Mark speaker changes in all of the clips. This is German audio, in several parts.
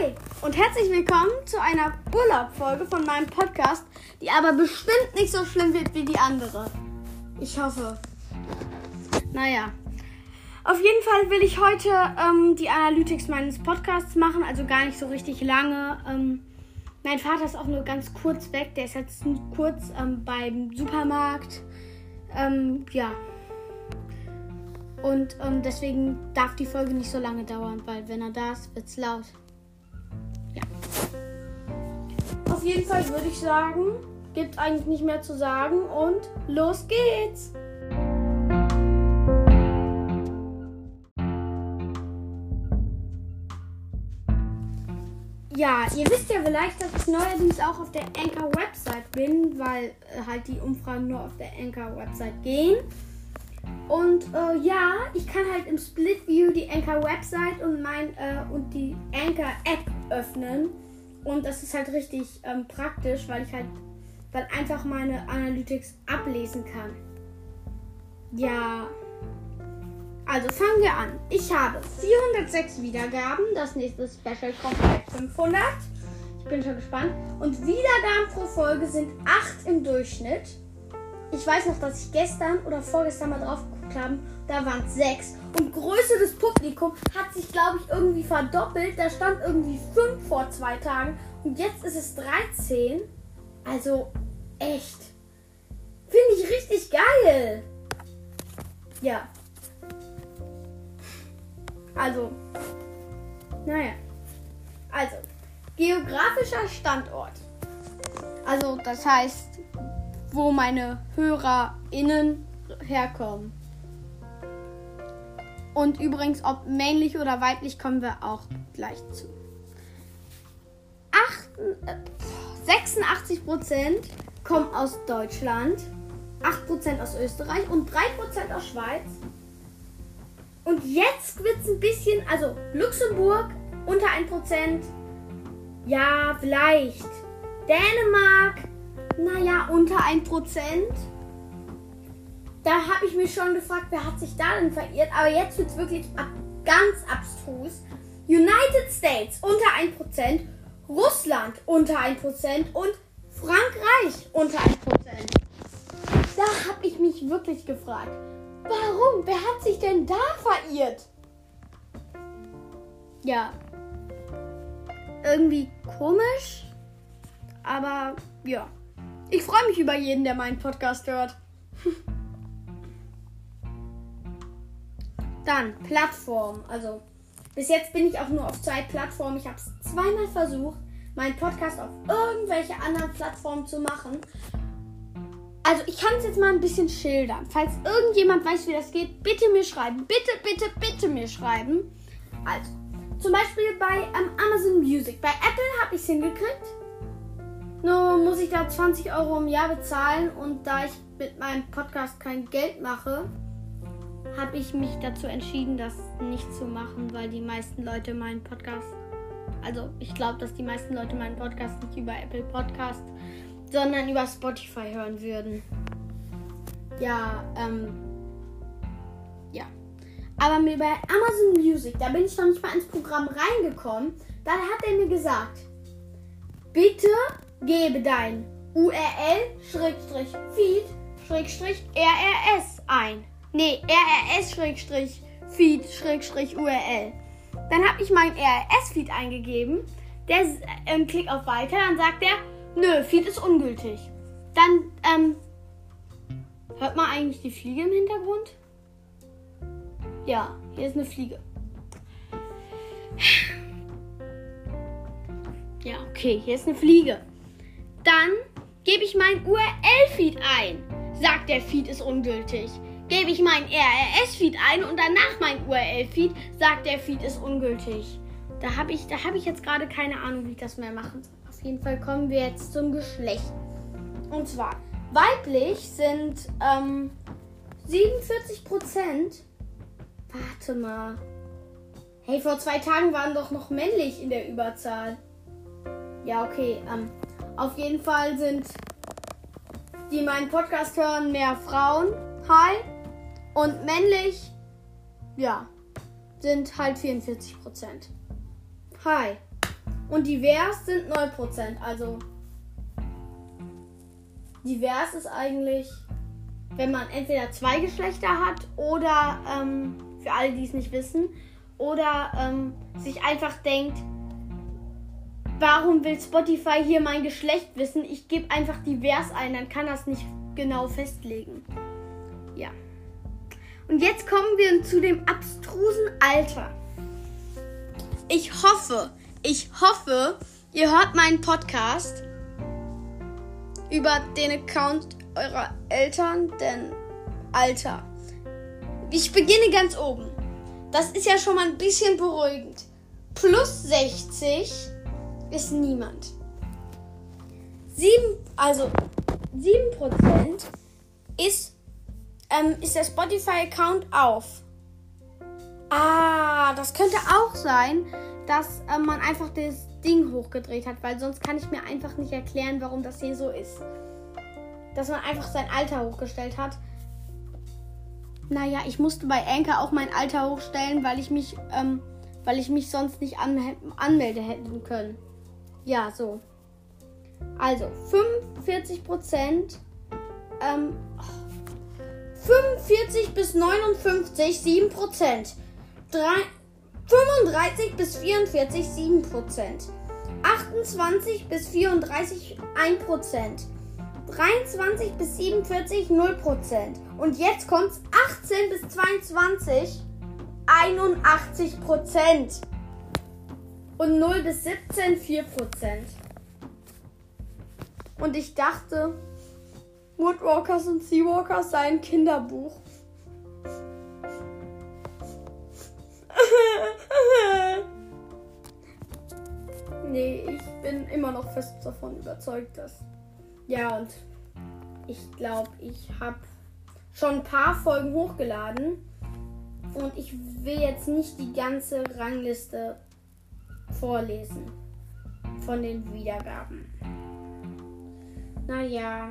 Speaker 1: Hi und herzlich willkommen zu einer Urlaubfolge von meinem Podcast, die aber bestimmt nicht so schlimm wird wie die andere. Ich hoffe. Naja. Auf jeden Fall will ich heute ähm, die Analytics meines Podcasts machen, also gar nicht so richtig lange. Ähm, mein Vater ist auch nur ganz kurz weg, der ist jetzt kurz ähm, beim Supermarkt. Ähm, ja. Und ähm, deswegen darf die Folge nicht so lange dauern, weil wenn er da ist, wird es laut. Auf jeden Fall würde ich sagen, gibt eigentlich nicht mehr zu sagen und los geht's! Ja, ihr wisst ja vielleicht, dass ich neuerdings auch auf der Anchor-Website bin, weil äh, halt die Umfragen nur auf der Anchor-Website gehen. Und äh, ja, ich kann halt im Split View die Anchor Website und äh, und die Anchor App öffnen. Und das ist halt richtig ähm, praktisch, weil ich halt weil einfach meine Analytics ablesen kann. Ja. Also fangen wir an. Ich habe 406 Wiedergaben. Das nächste Special kommt bei 500. Ich bin schon gespannt. Und Wiedergaben pro Folge sind 8 im Durchschnitt. Ich weiß noch, dass ich gestern oder vorgestern mal drauf geguckt habe. Da waren es 6. Und Publikums hat sich, glaube ich, irgendwie verdoppelt. Da stand irgendwie 5 vor zwei Tagen. Und jetzt ist es 13. Also echt. Finde ich richtig geil. Ja. Also. Naja. Also. Geografischer Standort. Also, das heißt, wo meine HörerInnen herkommen. Und übrigens, ob männlich oder weiblich, kommen wir auch gleich zu. 86% kommen aus Deutschland, 8% aus Österreich und 3% aus Schweiz. Und jetzt wird es ein bisschen, also Luxemburg unter 1%, ja, vielleicht. Dänemark, naja, unter 1%. Da habe ich mich schon gefragt, wer hat sich da denn verirrt. Aber jetzt wird es wirklich ab, ganz abstrus. United States unter 1%, Russland unter 1% und Frankreich unter 1%. Da habe ich mich wirklich gefragt, warum? Wer hat sich denn da verirrt? Ja. Irgendwie komisch, aber ja. Ich freue mich über jeden, der meinen Podcast hört. Dann Plattform. Also bis jetzt bin ich auch nur auf zwei Plattformen. Ich habe es zweimal versucht, meinen Podcast auf irgendwelche anderen Plattformen zu machen. Also ich kann es jetzt mal ein bisschen schildern. Falls irgendjemand weiß, wie das geht, bitte mir schreiben. Bitte, bitte, bitte mir schreiben. Also zum Beispiel bei ähm, Amazon Music. Bei Apple habe ich es hingekriegt. Nur muss ich da 20 Euro im Jahr bezahlen und da ich mit meinem Podcast kein Geld mache, habe ich mich dazu entschieden, das nicht zu machen, weil die meisten Leute meinen Podcast, also ich glaube, dass die meisten Leute meinen Podcast nicht über Apple Podcast, sondern über Spotify hören würden. Ja, ähm, ja. Aber bei Amazon Music, da bin ich noch nicht mal ins Programm reingekommen. Da hat er mir gesagt, bitte gebe dein URL-feed-RRS ein. Nee, RRS-feed-URL. Dann habe ich meinen RRS-Feed eingegeben. Der ähm, klickt auf Weiter, dann sagt er, nö, Feed ist ungültig. Dann, ähm, hört man eigentlich die Fliege im Hintergrund? Ja, hier ist eine Fliege. Ja, okay, hier ist eine Fliege. Dann gebe ich meinen URL-Feed ein. Sagt der Feed ist ungültig. Gebe ich meinen RRS-Feed ein und danach mein URL-Feed, sagt der Feed ist ungültig. Da habe ich, hab ich jetzt gerade keine Ahnung, wie ich das mehr machen soll. Auf jeden Fall kommen wir jetzt zum Geschlecht. Und zwar, weiblich sind ähm, 47 Prozent. Warte mal. Hey, vor zwei Tagen waren doch noch männlich in der Überzahl. Ja, okay. Ähm, auf jeden Fall sind die meinen Podcast hören mehr Frauen. Hi. Und männlich, ja, sind halt 44 Prozent. Hi. Und divers sind 9%. Also divers ist eigentlich, wenn man entweder zwei Geschlechter hat oder, ähm, für alle, die es nicht wissen, oder ähm, sich einfach denkt, warum will Spotify hier mein Geschlecht wissen? Ich gebe einfach divers ein, dann kann das nicht genau festlegen. Und jetzt kommen wir zu dem abstrusen Alter. Ich hoffe, ich hoffe, ihr hört meinen Podcast über den Account eurer Eltern, denn Alter. Ich beginne ganz oben. Das ist ja schon mal ein bisschen beruhigend. Plus 60 ist niemand. 7, also 7% ist, ähm, ist der Spotify-Account auf. Ah, das könnte auch sein, dass äh, man einfach das Ding hochgedreht hat, weil sonst kann ich mir einfach nicht erklären, warum das hier so ist. Dass man einfach sein Alter hochgestellt hat. Naja, ich musste bei Anchor auch mein Alter hochstellen, weil ich mich, ähm, weil ich mich sonst nicht an anmelden hätten können. Ja, so. Also, 45 Prozent. Ähm, 45 bis 59, 7 Prozent. 35 bis 44 7 Prozent. 28 bis 34 1 Prozent. 23 bis 47 0 Prozent. Und jetzt kommt's 18 bis 22 81 Prozent. Und 0 bis 17 4 Prozent. Und ich dachte, Woodwalkers und Seawalkers sei ein Kinderbuch. nee, ich bin immer noch fest davon überzeugt, dass. Ja, und ich glaube, ich habe schon ein paar Folgen hochgeladen. Und ich will jetzt nicht die ganze Rangliste vorlesen von den Wiedergaben. Naja.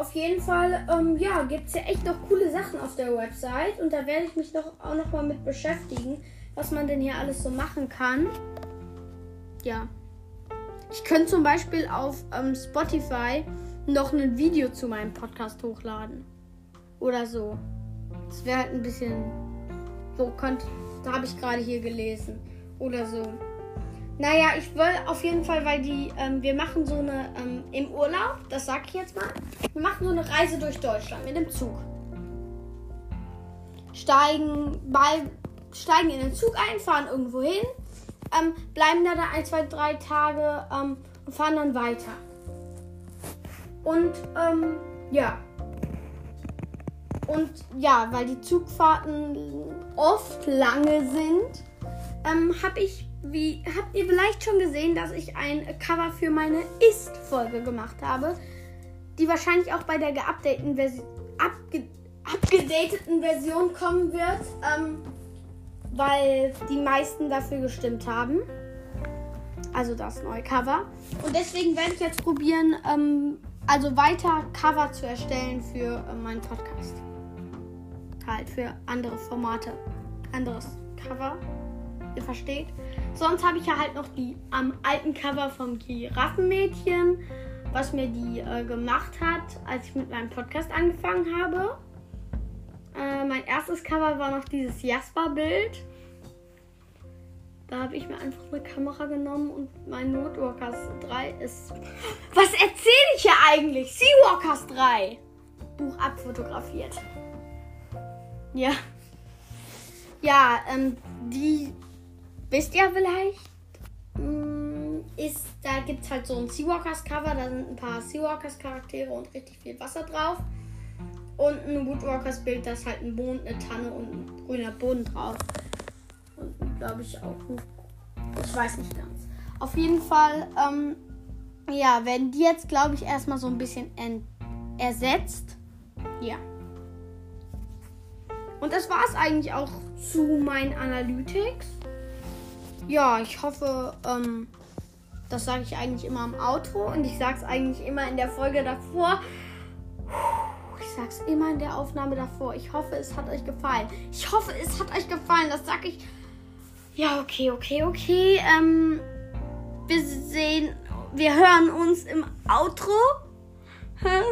Speaker 1: Auf jeden Fall, ähm, ja, gibt es ja echt noch coole Sachen auf der Website. Und da werde ich mich doch auch noch mal mit beschäftigen, was man denn hier alles so machen kann. Ja. Ich könnte zum Beispiel auf ähm, Spotify noch ein Video zu meinem Podcast hochladen. Oder so. Das wäre halt ein bisschen. So könnte. Da habe ich gerade hier gelesen. Oder so. Naja, ich will auf jeden Fall, weil die, ähm, wir machen so eine, ähm, im Urlaub, das sag ich jetzt mal, wir machen so eine Reise durch Deutschland mit dem Zug. Steigen, bei, steigen in den Zug ein, fahren irgendwo hin, ähm, bleiben da, da ein, zwei, drei Tage ähm, und fahren dann weiter. Und, ähm, ja. Und ja, weil die Zugfahrten oft lange sind, ähm, habe ich wie habt ihr vielleicht schon gesehen, dass ich ein Cover für meine Ist-Folge gemacht habe, die wahrscheinlich auch bei der geupdateten Version, abge, abgedateten Version kommen wird, ähm, weil die meisten dafür gestimmt haben. Also das neue Cover. Und deswegen werde ich jetzt probieren, ähm, also weiter Cover zu erstellen für äh, meinen Podcast. Halt für andere Formate. Anderes Cover. Ihr versteht? Sonst habe ich ja halt noch die am alten Cover vom Giraffenmädchen, was mir die äh, gemacht hat, als ich mit meinem Podcast angefangen habe. Äh, mein erstes Cover war noch dieses Jasper-Bild. Da habe ich mir einfach eine Kamera genommen und mein Notwalkers 3 ist. Was erzähle ich hier eigentlich? Seawalkers 3! Buch abfotografiert. Ja. Ja, ähm, die wisst ihr vielleicht, mm, ist, da gibt es halt so ein Seawalkers Cover, da sind ein paar Seawalkers Charaktere und richtig viel Wasser drauf. Und ein Woodwalkers Bild, da ist halt ein Mond, eine Tanne und ein grüner Boden drauf. Und glaube ich auch ich weiß nicht ganz. Auf jeden Fall, ähm, ja, werden die jetzt, glaube ich, erstmal so ein bisschen ersetzt. Ja. Und das war es eigentlich auch zu meinen Analytics ja, ich hoffe, ähm, das sage ich eigentlich immer im Auto und ich sage es eigentlich immer in der Folge davor. Ich sage es immer in der Aufnahme davor. Ich hoffe, es hat euch gefallen. Ich hoffe, es hat euch gefallen. Das sage ich Ja, okay, okay, okay. Ähm, wir sehen, wir hören uns im Outro. Hä?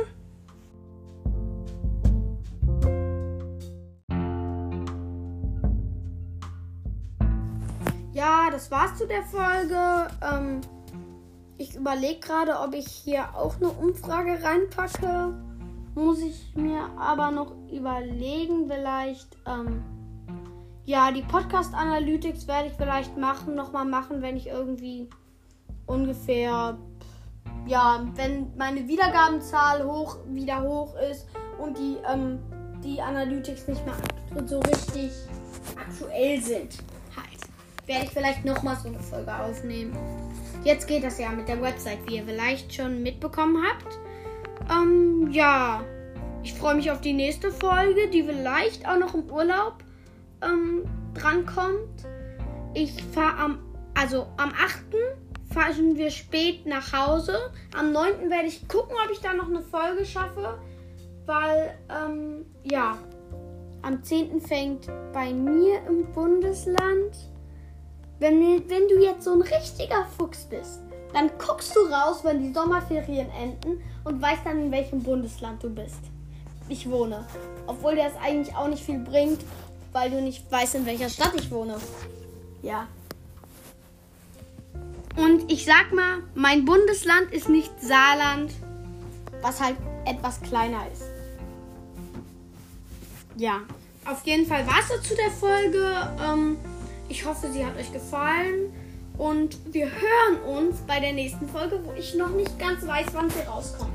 Speaker 1: Das war's zu der Folge. Ähm, ich überlege gerade, ob ich hier auch eine Umfrage reinpacke. Muss ich mir aber noch überlegen, vielleicht. Ähm, ja, die Podcast Analytics werde ich vielleicht machen, nochmal machen, wenn ich irgendwie ungefähr, ja, wenn meine Wiedergabenzahl hoch, wieder hoch ist und die, ähm, die Analytics nicht mehr so richtig aktuell sind werde ich vielleicht nochmal so eine Folge aufnehmen. Jetzt geht das ja mit der Website, wie ihr vielleicht schon mitbekommen habt. Ähm, ja, ich freue mich auf die nächste Folge, die vielleicht auch noch im Urlaub ähm, drankommt. Ich fahre am, also am 8. fahren wir spät nach Hause. Am 9. werde ich gucken, ob ich da noch eine Folge schaffe, weil, ähm, ja, am 10. fängt bei mir im Bundesland wenn, wenn du jetzt so ein richtiger Fuchs bist, dann guckst du raus, wenn die Sommerferien enden und weißt dann, in welchem Bundesland du bist. Ich wohne. Obwohl das eigentlich auch nicht viel bringt, weil du nicht weißt, in welcher Stadt ich wohne. Ja. Und ich sag mal, mein Bundesland ist nicht Saarland, was halt etwas kleiner ist. Ja, auf jeden Fall war es zu der Folge. Ähm, ich hoffe, sie hat euch gefallen. Und wir hören uns bei der nächsten Folge, wo ich noch nicht ganz weiß, wann sie rauskommt.